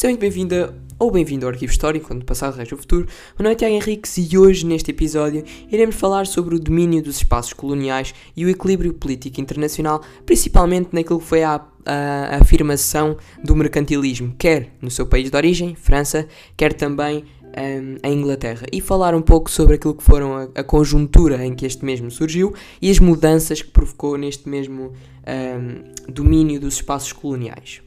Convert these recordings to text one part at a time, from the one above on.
Seja muito bem-vinda ou bem-vindo ao Arquivo Histórico, quando passado resta o futuro. Meu nome é Tiago Henriques e hoje, neste episódio, iremos falar sobre o domínio dos espaços coloniais e o equilíbrio político internacional, principalmente naquilo que foi a, a, a afirmação do mercantilismo, quer no seu país de origem, França, quer também um, em Inglaterra e falar um pouco sobre aquilo que foram a, a, conjuntura em que este mesmo surgiu e as mudanças que provocou neste mesmo um, domínio dos espaços coloniais.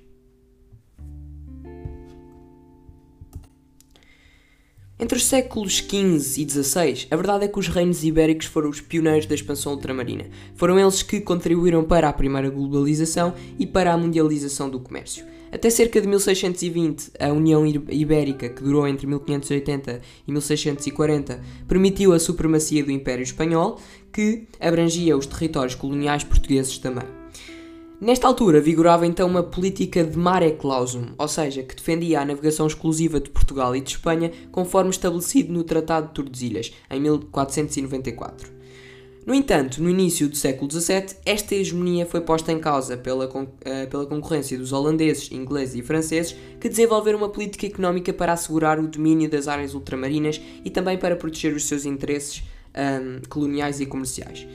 Entre os séculos XV e XVI, a verdade é que os reinos ibéricos foram os pioneiros da expansão ultramarina. Foram eles que contribuíram para a primeira globalização e para a mundialização do comércio. Até cerca de 1620, a União Ibérica, que durou entre 1580 e 1640, permitiu a supremacia do Império Espanhol, que abrangia os territórios coloniais portugueses também. Nesta altura vigorava então uma política de mare clausum, ou seja, que defendia a navegação exclusiva de Portugal e de Espanha, conforme estabelecido no Tratado de Tordesilhas, em 1494. No entanto, no início do século XVII, esta hegemonia foi posta em causa pela, uh, pela concorrência dos holandeses, ingleses e franceses, que desenvolveram uma política económica para assegurar o domínio das áreas ultramarinas e também para proteger os seus interesses um, coloniais e comerciais.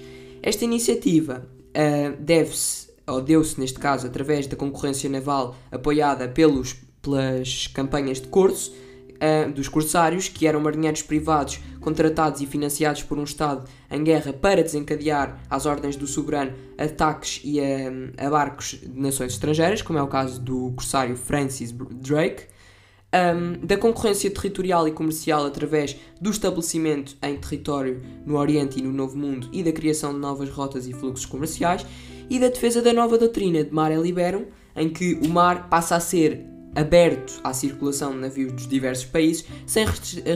Esta iniciativa uh, deve-se ou deu-se neste caso através da concorrência naval apoiada pelos, pelas campanhas de curso uh, dos corsários, que eram marinheiros privados contratados e financiados por um Estado em guerra para desencadear às ordens do soberano ataques e a, a barcos de nações estrangeiras, como é o caso do corsário Francis Drake. Um, da concorrência territorial e comercial através do estabelecimento em território no Oriente e no Novo Mundo e da criação de novas rotas e fluxos comerciais e da defesa da nova doutrina de Mare Liberum, em que o mar passa a ser aberto à circulação de navios dos diversos países sem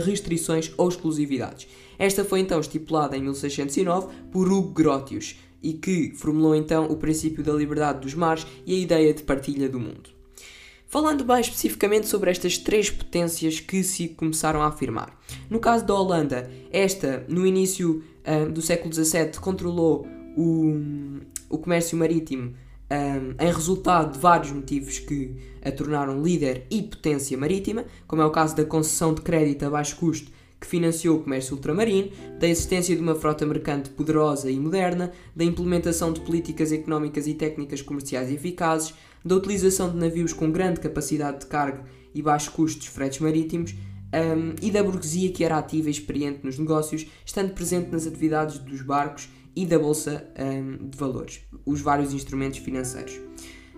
restrições ou exclusividades. Esta foi então estipulada em 1609 por Hugo Grotius e que formulou então o princípio da liberdade dos mares e a ideia de partilha do mundo. Falando mais especificamente sobre estas três potências que se começaram a afirmar. No caso da Holanda, esta, no início uh, do século XVII, controlou o, o comércio marítimo um, em resultado de vários motivos que a tornaram líder e potência marítima, como é o caso da concessão de crédito a baixo custo que financiou o comércio ultramarino, da existência de uma frota mercante poderosa e moderna, da implementação de políticas económicas e técnicas comerciais eficazes, da utilização de navios com grande capacidade de carga e baixo custo dos fretes marítimos, um, e da burguesia que era ativa e experiente nos negócios, estando presente nas atividades dos barcos e da Bolsa um, de Valores, os vários instrumentos financeiros.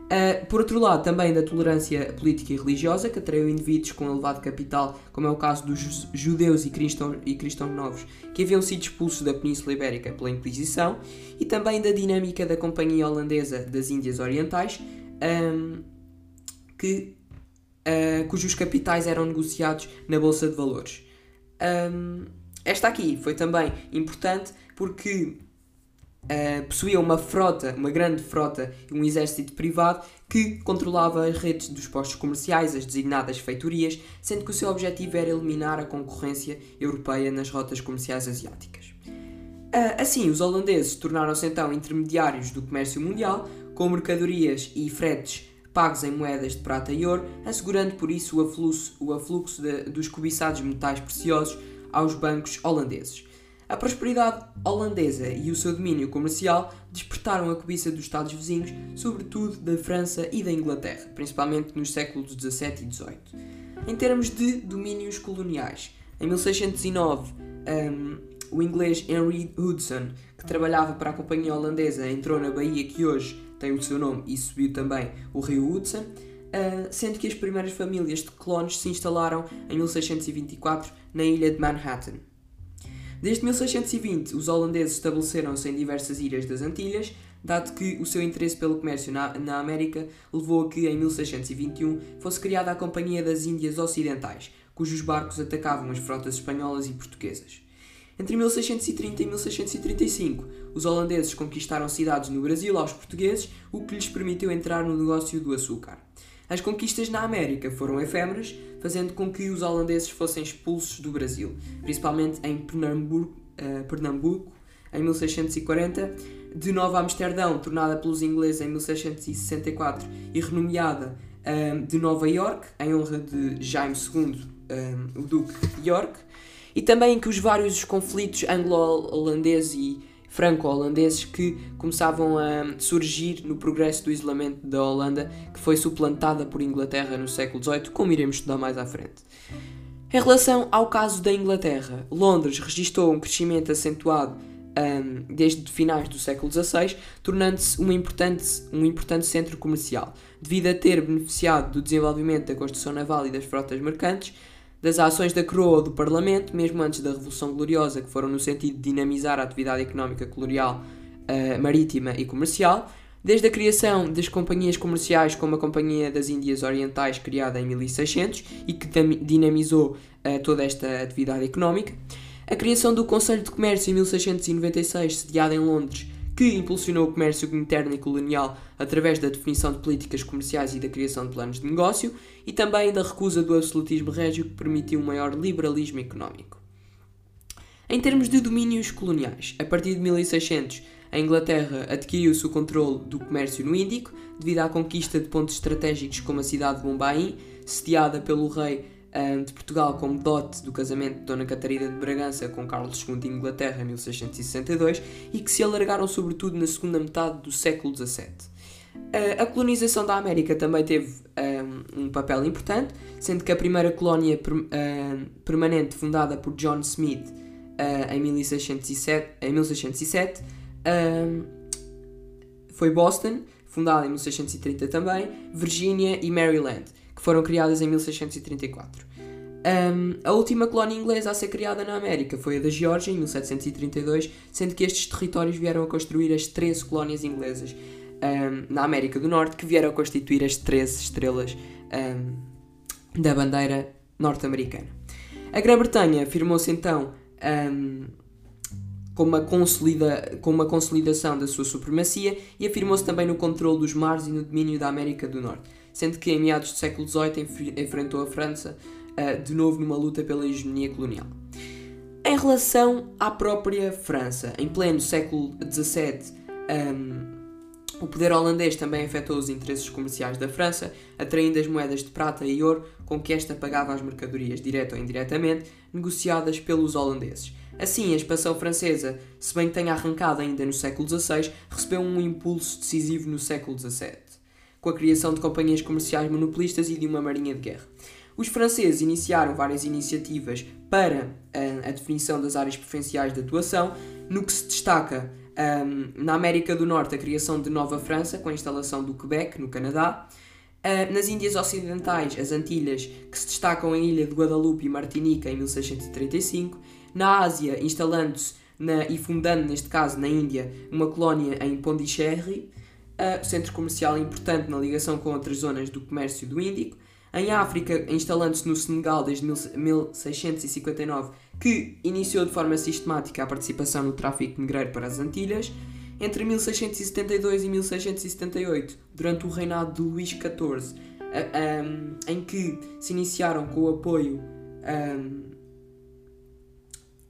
Uh, por outro lado, também da tolerância política e religiosa, que atraiu indivíduos com elevado capital, como é o caso dos judeus e, cristão, e cristãos novos, que haviam sido expulsos da Península Ibérica pela Inquisição, e também da dinâmica da Companhia Holandesa das Índias Orientais, um, que, uh, cujos capitais eram negociados na Bolsa de Valores. Um, esta aqui foi também importante porque uh, possuía uma frota, uma grande frota e um exército privado que controlava as redes dos postos comerciais, as designadas feitorias, sendo que o seu objetivo era eliminar a concorrência europeia nas rotas comerciais asiáticas. Uh, assim, os holandeses tornaram-se então intermediários do comércio mundial, com mercadorias e fretes pagos em moedas de prata e ouro, assegurando por isso o afluxo, o afluxo de, dos cobiçados metais preciosos aos bancos holandeses. A prosperidade holandesa e o seu domínio comercial despertaram a cobiça dos Estados vizinhos, sobretudo da França e da Inglaterra, principalmente nos séculos XVII e XVIII. Em termos de domínios coloniais, em 1609, um, o inglês Henry Hudson, que trabalhava para a companhia holandesa, entrou na baía que hoje tem o seu nome e subiu também o rio Hudson, uh, sendo que as primeiras famílias de colonos se instalaram em 1624 na ilha de Manhattan. Desde 1620, os holandeses estabeleceram-se em diversas ilhas das Antilhas, dado que o seu interesse pelo comércio na, na América levou a que, em 1621, fosse criada a Companhia das Índias Ocidentais, cujos barcos atacavam as frotas espanholas e portuguesas. Entre 1630 e 1635, os holandeses conquistaram cidades no Brasil aos portugueses, o que lhes permitiu entrar no negócio do açúcar. As conquistas na América foram efêmeras, fazendo com que os holandeses fossem expulsos do Brasil, principalmente em Pernambuco, uh, Pernambuco em 1640, de Nova Amsterdão, tornada pelos ingleses em 1664 e renomeada um, de Nova York, em honra de Jaime II, um, o Duque de York, e também que os vários conflitos anglo-holandeses e franco-holandeses que começavam a surgir no progresso do isolamento da Holanda, que foi suplantada por Inglaterra no século XVIII, como iremos estudar mais à frente. Em relação ao caso da Inglaterra, Londres registrou um crescimento acentuado um, desde finais do século XVI, tornando-se um importante, um importante centro comercial, devido a ter beneficiado do desenvolvimento da construção naval e das frotas mercantes, das ações da coroa ou do Parlamento, mesmo antes da Revolução Gloriosa, que foram no sentido de dinamizar a atividade económica colonial, uh, marítima e comercial, desde a criação das companhias comerciais como a Companhia das Índias Orientais, criada em 1600 e que dinamizou uh, toda esta atividade económica, a criação do Conselho de Comércio em 1696, sediado em Londres, que impulsionou o comércio interno e colonial através da definição de políticas comerciais e da criação de planos de negócio, e também da recusa do absolutismo régio que permitiu um maior liberalismo económico. Em termos de domínios coloniais, a partir de 1600, a Inglaterra adquiriu-se o controle do comércio no Índico devido à conquista de pontos estratégicos como a cidade de Bombaim, sediada pelo rei de Portugal como dote do casamento de Dona Catarina de Bragança com Carlos II de Inglaterra em 1662 e que se alargaram sobretudo na segunda metade do século XVII. A colonização da América também teve um, papel importante, sendo que a primeira colónia permanente fundada por John Smith em 1607, em 1607 foi Boston, fundada em 1630 também, Virgínia e Maryland foram criadas em 1634. Um, a última colónia inglesa a ser criada na América foi a da Geórgia, em 1732, sendo que estes territórios vieram a construir as 13 colónias inglesas um, na América do Norte, que vieram a constituir as 13 estrelas um, da bandeira norte-americana. A Grã-Bretanha afirmou-se então com uma, consolida, com uma consolidação da sua supremacia e afirmou-se também no controle dos mares e no domínio da América do Norte sendo que em meados do século XVIII enfrentou a França uh, de novo numa luta pela hegemonia colonial. Em relação à própria França, em pleno século XVII, um, o poder holandês também afetou os interesses comerciais da França, atraindo as moedas de prata e ouro com que esta pagava as mercadorias, direta ou indiretamente, negociadas pelos holandeses. Assim, a expansão francesa, se bem que tenha arrancado ainda no século XVI, recebeu um impulso decisivo no século XVII com a criação de companhias comerciais monopolistas e de uma marinha de guerra. Os franceses iniciaram várias iniciativas para uh, a definição das áreas preferenciais de atuação, no que se destaca um, na América do Norte a criação de Nova França, com a instalação do Quebec, no Canadá, uh, nas Índias Ocidentais, as Antilhas, que se destacam a ilha de Guadalupe e Martinica em 1635, na Ásia, instalando-se e fundando, neste caso na Índia, uma colónia em Pondicherry, uh, centro comercial importante na ligação com outras zonas do comércio do Índico. Em África, instalando-se no Senegal desde 1659, que iniciou de forma sistemática a participação no tráfico negreiro para as Antilhas. Entre 1672 e 1678, durante o reinado de Luís XIV, em que se iniciaram com o apoio.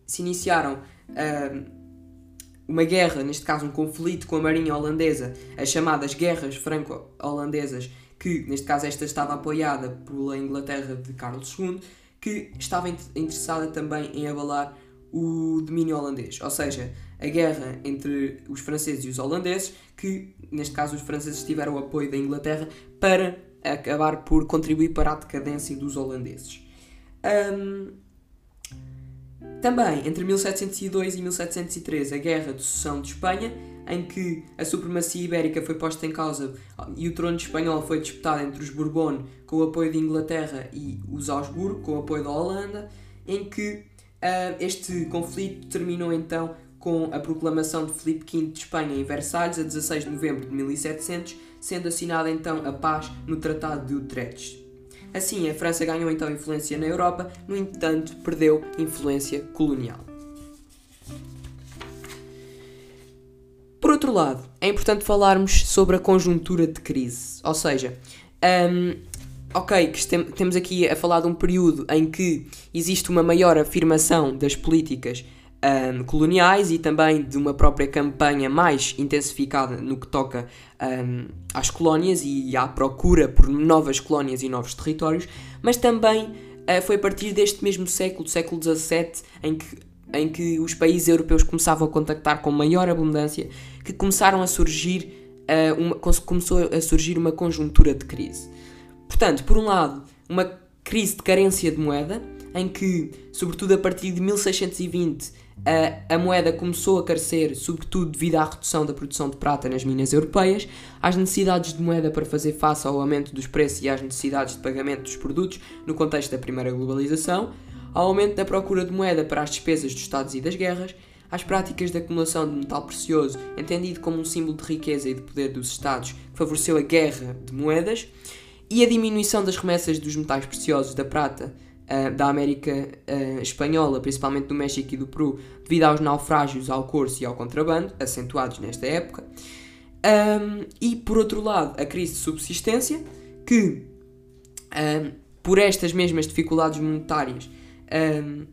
Se iniciaram uma guerra, neste caso um conflito com a marinha holandesa, as chamadas guerras franco-holandesas, que neste caso esta estava apoiada pela Inglaterra de Carlos II, que estava interessada também em abalar o domínio holandês, ou seja, a guerra entre os franceses e os holandeses, que neste caso os franceses tiveram o apoio da Inglaterra para acabar por contribuir para a decadência dos holandeses. Um, também, entre 1702 e 1703, a Guerra de Sucessão de Espanha, em que a supremacia ibérica foi posta em causa e o trono espanhol foi disputado entre os Bourbon com o apoio de Inglaterra e os Augsburgo com o apoio da Holanda, em que uh, este conflito terminou então com a proclamação de Filipe V de Espanha em Versalhes a 16 de novembro de 1700, sendo assinada então a paz no Tratado de Utrecht. Assim, a França ganhou então influência na Europa, no entanto, perdeu influência colonial. Por outro lado, é importante falarmos sobre a conjuntura de crise, ou seja, um, ok, que temos aqui a falar de um período em que existe uma maior afirmação das políticas um, coloniais e também de uma própria campanha mais intensificada no que toca um, às colónias e à procura por novas colónias e novos territórios, mas também uh, foi a partir deste mesmo século, do século XVII, em que, em que os países europeus começavam a contactar com maior abundância, que começaram a surgir, uh, uma, começou a surgir uma conjuntura de crise. Portanto, por um lado, uma crise de carência de moeda, em que, sobretudo a partir de 1620, a, a, moeda começou a carecer, sobretudo devido à redução da produção de prata nas minas europeias, às necessidades de moeda para fazer face ao aumento dos preços e às necessidades de pagamento dos produtos no contexto da primeira globalização, ao aumento da procura de moeda para as despesas dos Estados e das guerras, às práticas de acumulação de metal precioso, entendido como um símbolo de riqueza e de poder dos Estados, que favoreceu a guerra de moedas, e a diminuição das remessas dos metais preciosos da prata uh, da América uh, Espanhola, principalmente do México e do Peru, devido aos naufrágios ao corso e ao contrabando, acentuados nesta época. Um, e, por outro lado, a crise de subsistência, que, um, por estas mesmas dificuldades monetárias, um,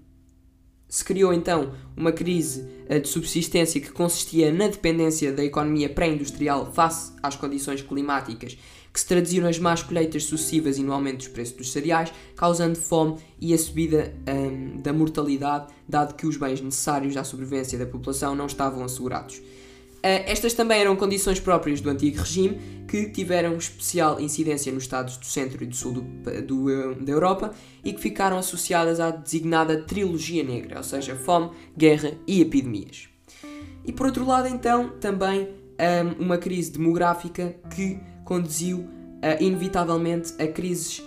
se criou então uma crise uh, de subsistência que consistia na dependência da economia pré-industrial face às condições climáticas que se traduziram nas más colheitas sucessivas e no aumento dos preços dos cereais, causando fome e a subida um, da mortalidade, dado que os bens necessários à sobrevivência da população não estavam assegurados. Uh, estas também eram condições próprias do antigo regime, que tiveram especial incidência nos Estados do centro e do sul do, do, eh, da Europa e que ficaram associadas à designada trilogia negra, ou seja, fome, guerra e epidemias. E por outro lado, então, também um, uma crise demográfica que conduziu uh, inevitavelmente a crises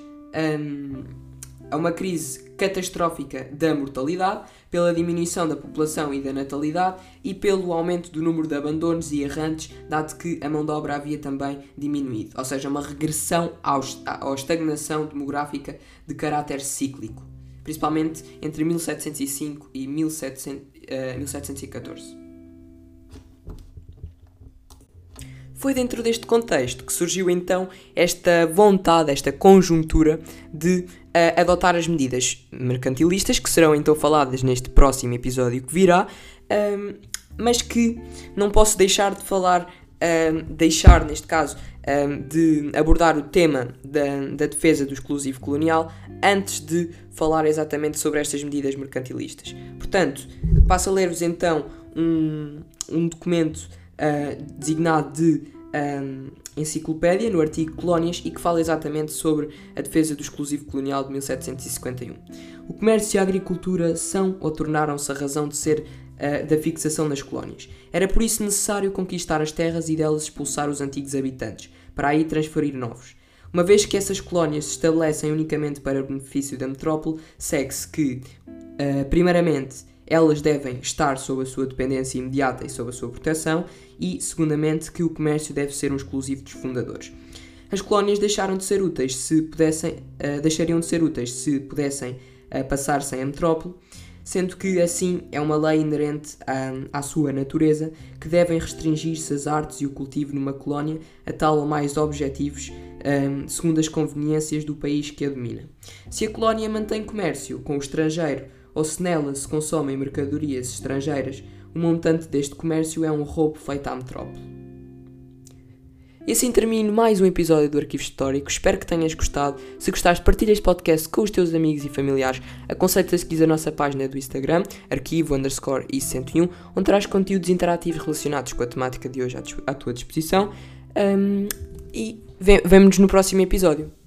um, a uma crise catastrófica da mortalidade, pela diminuição da população e da natalidade e pelo aumento do número de abandonos e errantes, dado que a mão de obra havia também diminuído, ou seja, uma regressão à estagnação demográfica de caráter cíclico, principalmente entre 1705 e 1700, uh, 1714. Foi dentro deste contexto que surgiu então esta vontade, esta conjuntura de uh, adotar as medidas mercantilistas, que serão então faladas neste próximo episódio que virá, um, mas que não posso deixar de falar, um, deixar neste caso, um, de abordar o tema da, da defesa do exclusivo colonial antes de falar exatamente sobre estas medidas mercantilistas. Portanto, passo a ler-vos então um, um documento uh, designado de um, enciclopédia, no artigo Colónias, e que fala exatamente sobre a defesa do exclusivo colonial de 1751. O comércio e a agricultura são ou tornaram-se a razão de ser uh, da fixação nas colónias. Era por isso necessário conquistar as terras e delas expulsar os antigos habitantes, para aí transferir novos. Uma vez que essas colónias se estabelecem unicamente para o benefício da metrópole, segue-se que, uh, primeiramente, elas devem estar sob a sua dependência imediata e sob a sua proteção, e, segundamente, que o comércio deve ser um exclusivo dos fundadores. As colónias deixaram de ser úteis se pudessem, uh, deixariam de ser úteis se pudessem uh, passar sem a metrópole, sendo que assim é uma lei inerente à, à sua natureza que devem restringir-se as artes e o cultivo numa colónia a tal ou mais objetivos um, segundo as conveniências do país que a domina. Se a colónia mantém comércio com o estrangeiro ou se nela se consomem mercadorias estrangeiras, o montante deste comércio é um roubo feito à metrópole. E assim termino mais um episódio do Arquivo Histórico. Espero que tenhas gostado. Se gostaste, partilha este podcast com os teus amigos e familiares. Aconselho-te a seguir a nossa página do Instagram, arquivo underscore i101, onde traz conteúdos interativos relacionados com a temática de hoje à tua disposição. Um, e vemo-nos no próximo episódio.